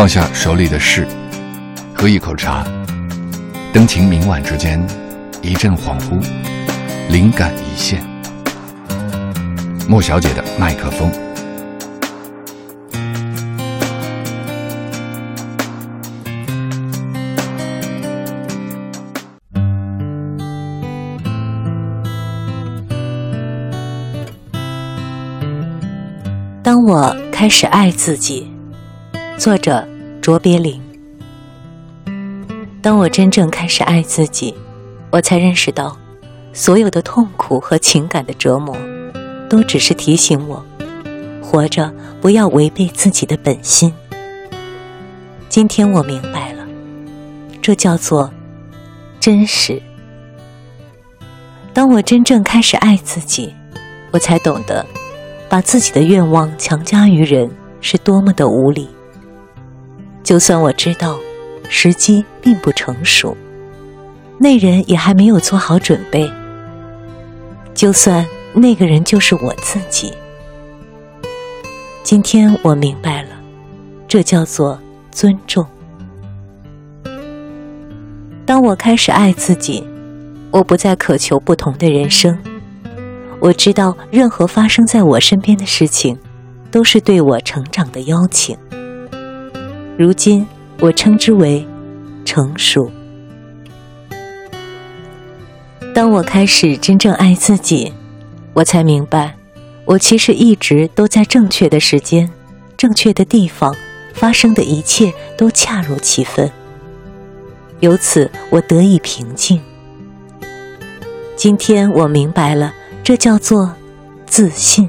放下手里的事，喝一口茶，灯情明晚之间，一阵恍惚，灵感一现。莫小姐的麦克风。当我开始爱自己，作者卓别林。当我真正开始爱自己，我才认识到，所有的痛苦和情感的折磨，都只是提醒我，活着不要违背自己的本心。今天我明白了，这叫做真实。当我真正开始爱自己，我才懂得。把自己的愿望强加于人是多么的无理。就算我知道时机并不成熟，那人也还没有做好准备。就算那个人就是我自己，今天我明白了，这叫做尊重。当我开始爱自己，我不再渴求不同的人生。我知道，任何发生在我身边的事情，都是对我成长的邀请。如今，我称之为成熟。当我开始真正爱自己，我才明白，我其实一直都在正确的时间、正确的地方，发生的一切都恰如其分。由此，我得以平静。今天，我明白了。这叫做自信。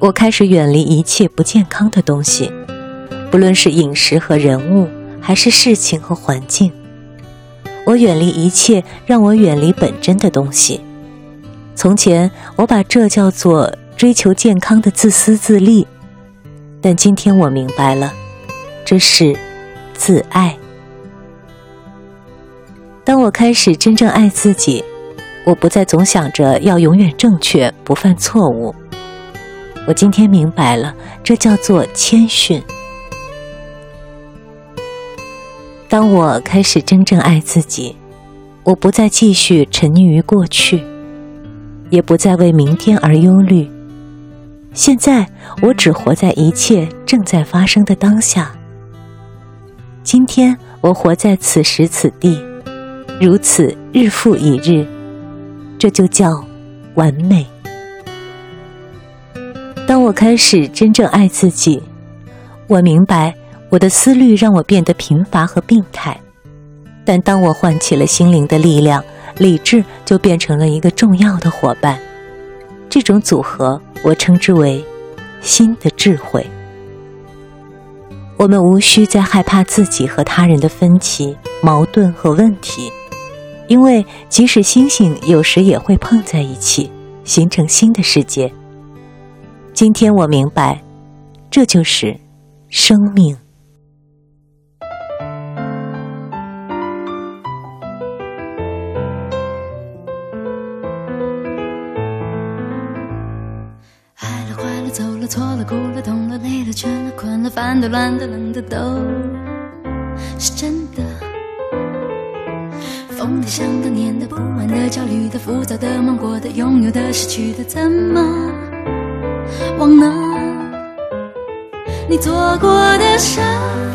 我开始远离一切不健康的东西，不论是饮食和人物，还是事情和环境。我远离一切让我远离本真的东西。从前，我把这叫做追求健康的自私自利，但今天我明白了，这是自爱。当我开始真正爱自己。我不再总想着要永远正确，不犯错误。我今天明白了，这叫做谦逊。当我开始真正爱自己，我不再继续沉溺于过去，也不再为明天而忧虑。现在，我只活在一切正在发生的当下。今天，我活在此时此地，如此日复一日。这就叫完美。当我开始真正爱自己，我明白我的思虑让我变得贫乏和病态，但当我唤起了心灵的力量，理智就变成了一个重要的伙伴。这种组合，我称之为新的智慧。我们无需再害怕自己和他人的分歧、矛盾和问题。因为即使星星有时也会碰在一起，形成新的世界。今天我明白，这就是生命。爱了、坏了、走了、错了、哭了、痛了、累了、倦了、困了、烦的、乱的、冷的，都是真的。疯的、想的、念的、不安的、焦虑的、浮躁的、忙过的、拥有的、失去的，怎么忘呢？你坐过的沙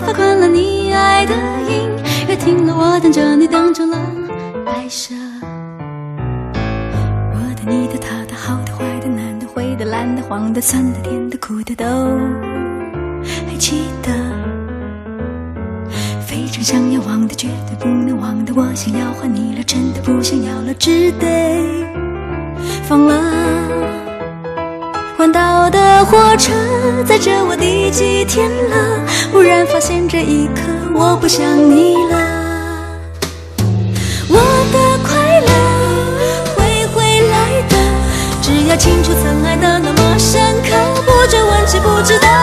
发，困了你爱的音乐，听了我等着你等成了白蛇。我的、你的、他的、好的、坏的、难的、灰的、蓝的、黄的、酸的、甜的、苦的，都还记得。非常想要忘的，绝对不能忘的，我想要换你了，真的不想要了，只得火车载着我第几天了？忽然发现这一刻我不想你了。我的快乐会回来的，只要清楚曾爱的那么深刻，不追问值不值得。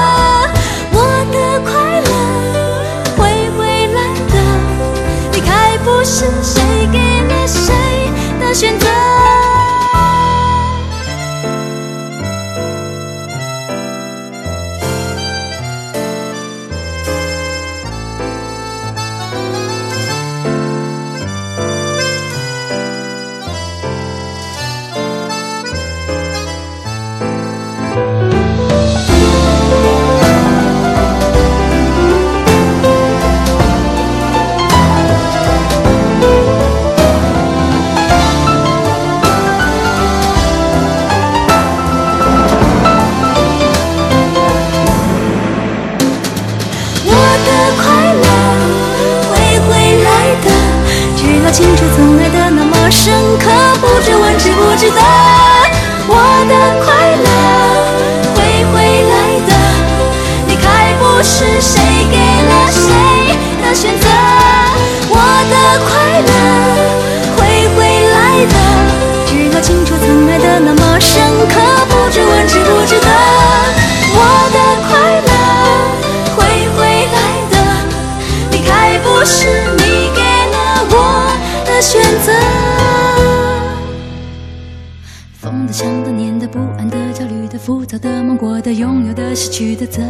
想的、抢的、念的、不安的、焦虑的、浮躁的、梦过的、拥有的、失去的，怎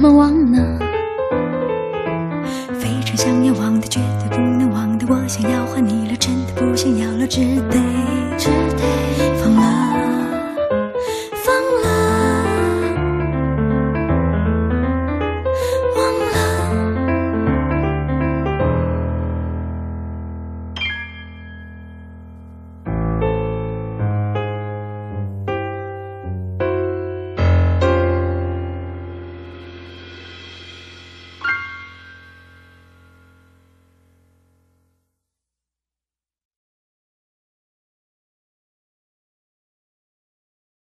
么忘呢？非常想要忘的，绝对不能忘的，我想要还你了，真的不想要了，只得只得